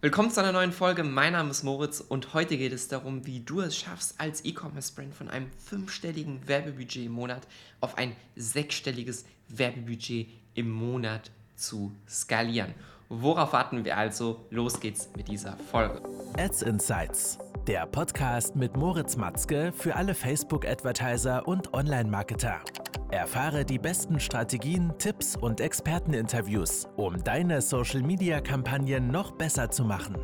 Willkommen zu einer neuen Folge. Mein Name ist Moritz und heute geht es darum, wie du es schaffst, als E-Commerce-Brand von einem fünfstelligen Werbebudget im Monat auf ein sechsstelliges Werbebudget im Monat zu skalieren. Worauf warten wir also? Los geht's mit dieser Folge. Ads Insights, der Podcast mit Moritz Matzke für alle Facebook-Advertiser und Online-Marketer. Erfahre die besten Strategien, Tipps und Experteninterviews, um deine Social-Media-Kampagnen noch besser zu machen.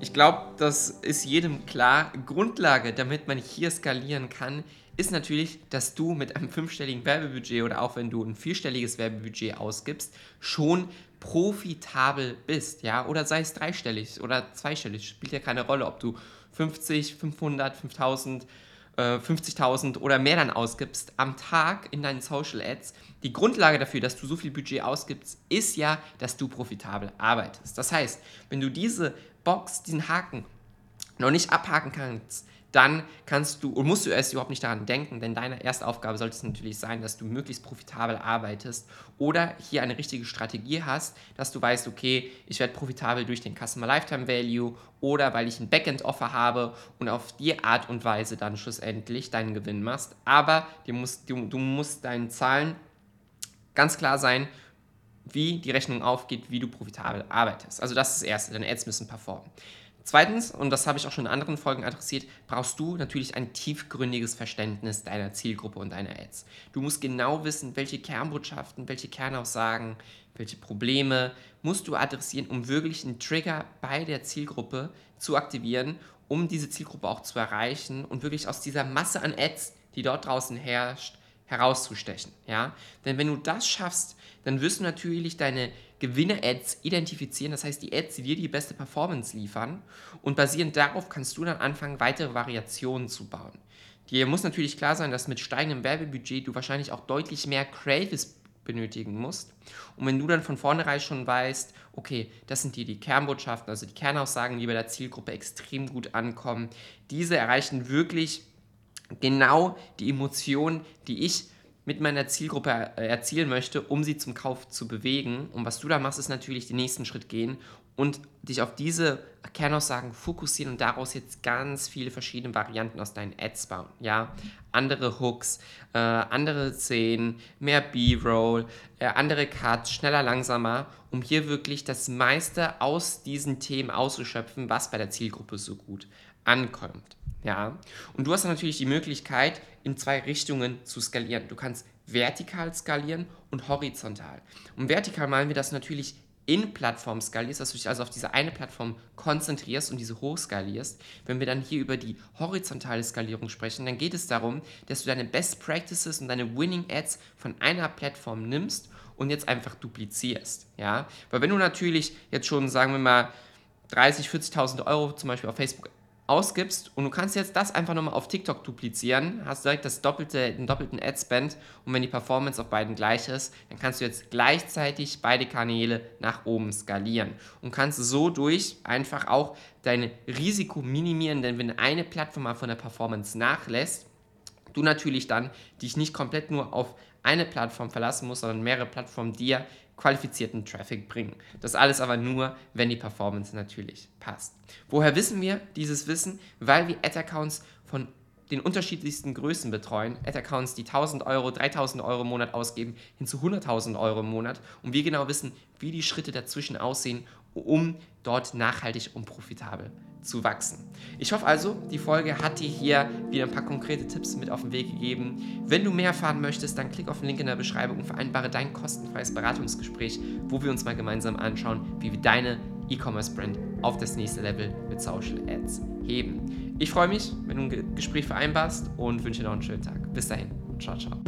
Ich glaube, das ist jedem klar. Grundlage, damit man hier skalieren kann, ist natürlich, dass du mit einem fünfstelligen Werbebudget oder auch wenn du ein vierstelliges Werbebudget ausgibst, schon profitabel bist, ja, oder sei es dreistellig oder zweistellig, spielt ja keine Rolle, ob du 50, 500, 5000 50.000 oder mehr dann ausgibst am Tag in deinen Social Ads, die Grundlage dafür, dass du so viel Budget ausgibst, ist ja, dass du profitabel arbeitest. Das heißt, wenn du diese Box, diesen Haken noch nicht abhaken kannst, dann kannst du und musst du erst überhaupt nicht daran denken, denn deine erste Aufgabe sollte es natürlich sein, dass du möglichst profitabel arbeitest oder hier eine richtige Strategie hast, dass du weißt, okay, ich werde profitabel durch den Customer Lifetime Value oder weil ich ein Backend-Offer habe und auf die Art und Weise dann schlussendlich deinen Gewinn machst. Aber du musst, du, du musst deinen Zahlen ganz klar sein, wie die Rechnung aufgeht, wie du profitabel arbeitest. Also das ist das Erste, deine Ads müssen performen. Zweitens, und das habe ich auch schon in anderen Folgen adressiert, brauchst du natürlich ein tiefgründiges Verständnis deiner Zielgruppe und deiner Ads. Du musst genau wissen, welche Kernbotschaften, welche Kernaussagen, welche Probleme musst du adressieren, um wirklich einen Trigger bei der Zielgruppe zu aktivieren, um diese Zielgruppe auch zu erreichen und wirklich aus dieser Masse an Ads, die dort draußen herrscht, herauszustechen. Ja? Denn wenn du das schaffst, dann wirst du natürlich deine Gewinner-Ads identifizieren, das heißt die Ads, die dir die beste Performance liefern und basierend darauf kannst du dann anfangen, weitere Variationen zu bauen. Dir muss natürlich klar sein, dass mit steigendem Werbebudget du wahrscheinlich auch deutlich mehr Creatives benötigen musst. Und wenn du dann von vornherein schon weißt, okay, das sind dir die Kernbotschaften, also die Kernaussagen, die bei der Zielgruppe extrem gut ankommen, diese erreichen wirklich genau die Emotionen, die ich mit meiner Zielgruppe erzielen möchte, um sie zum Kauf zu bewegen. Und was du da machst, ist natürlich den nächsten Schritt gehen und dich auf diese Kernaussagen fokussieren und daraus jetzt ganz viele verschiedene Varianten aus deinen Ads bauen. Ja, andere Hooks, äh, andere Szenen, mehr B-Roll, äh, andere Cuts, schneller, langsamer, um hier wirklich das meiste aus diesen Themen auszuschöpfen, was bei der Zielgruppe so gut ankommt. Ja, und du hast natürlich die Möglichkeit, in zwei Richtungen zu skalieren. Du kannst vertikal skalieren und horizontal. Und vertikal meinen wir das natürlich in Plattform skalierst, dass du dich also auf diese eine Plattform konzentrierst und diese hochskalierst. Wenn wir dann hier über die horizontale Skalierung sprechen, dann geht es darum, dass du deine Best Practices und deine Winning Ads von einer Plattform nimmst und jetzt einfach duplizierst. Ja? Weil wenn du natürlich jetzt schon, sagen wir mal, 30, 40.000 Euro zum Beispiel auf Facebook ausgibst und du kannst jetzt das einfach nochmal auf TikTok duplizieren, hast direkt das doppelte, den doppelten Ad-Spend und wenn die Performance auf beiden gleich ist, dann kannst du jetzt gleichzeitig beide Kanäle nach oben skalieren und kannst so durch einfach auch dein Risiko minimieren, denn wenn eine Plattform mal von der Performance nachlässt, du natürlich dann dich nicht komplett nur auf eine Plattform verlassen musst, sondern mehrere Plattformen dir qualifizierten Traffic bringen. Das alles aber nur, wenn die Performance natürlich passt. Woher wissen wir dieses Wissen? Weil wir Ad-Accounts von den unterschiedlichsten Größen betreuen. Ad-Accounts, die 1000 Euro, 3000 Euro im Monat ausgeben, hin zu 100.000 Euro im Monat. Und wir genau wissen, wie die Schritte dazwischen aussehen, um dort nachhaltig und profitabel zu wachsen. Ich hoffe also, die Folge hat dir hier wieder ein paar konkrete Tipps mit auf den Weg gegeben. Wenn du mehr erfahren möchtest, dann klick auf den Link in der Beschreibung und vereinbare dein kostenfreies Beratungsgespräch, wo wir uns mal gemeinsam anschauen, wie wir deine E-Commerce-Brand auf das nächste Level mit Social Ads heben. Ich freue mich, wenn du ein Gespräch vereinbarst und wünsche dir noch einen schönen Tag. Bis dahin. Ciao, ciao.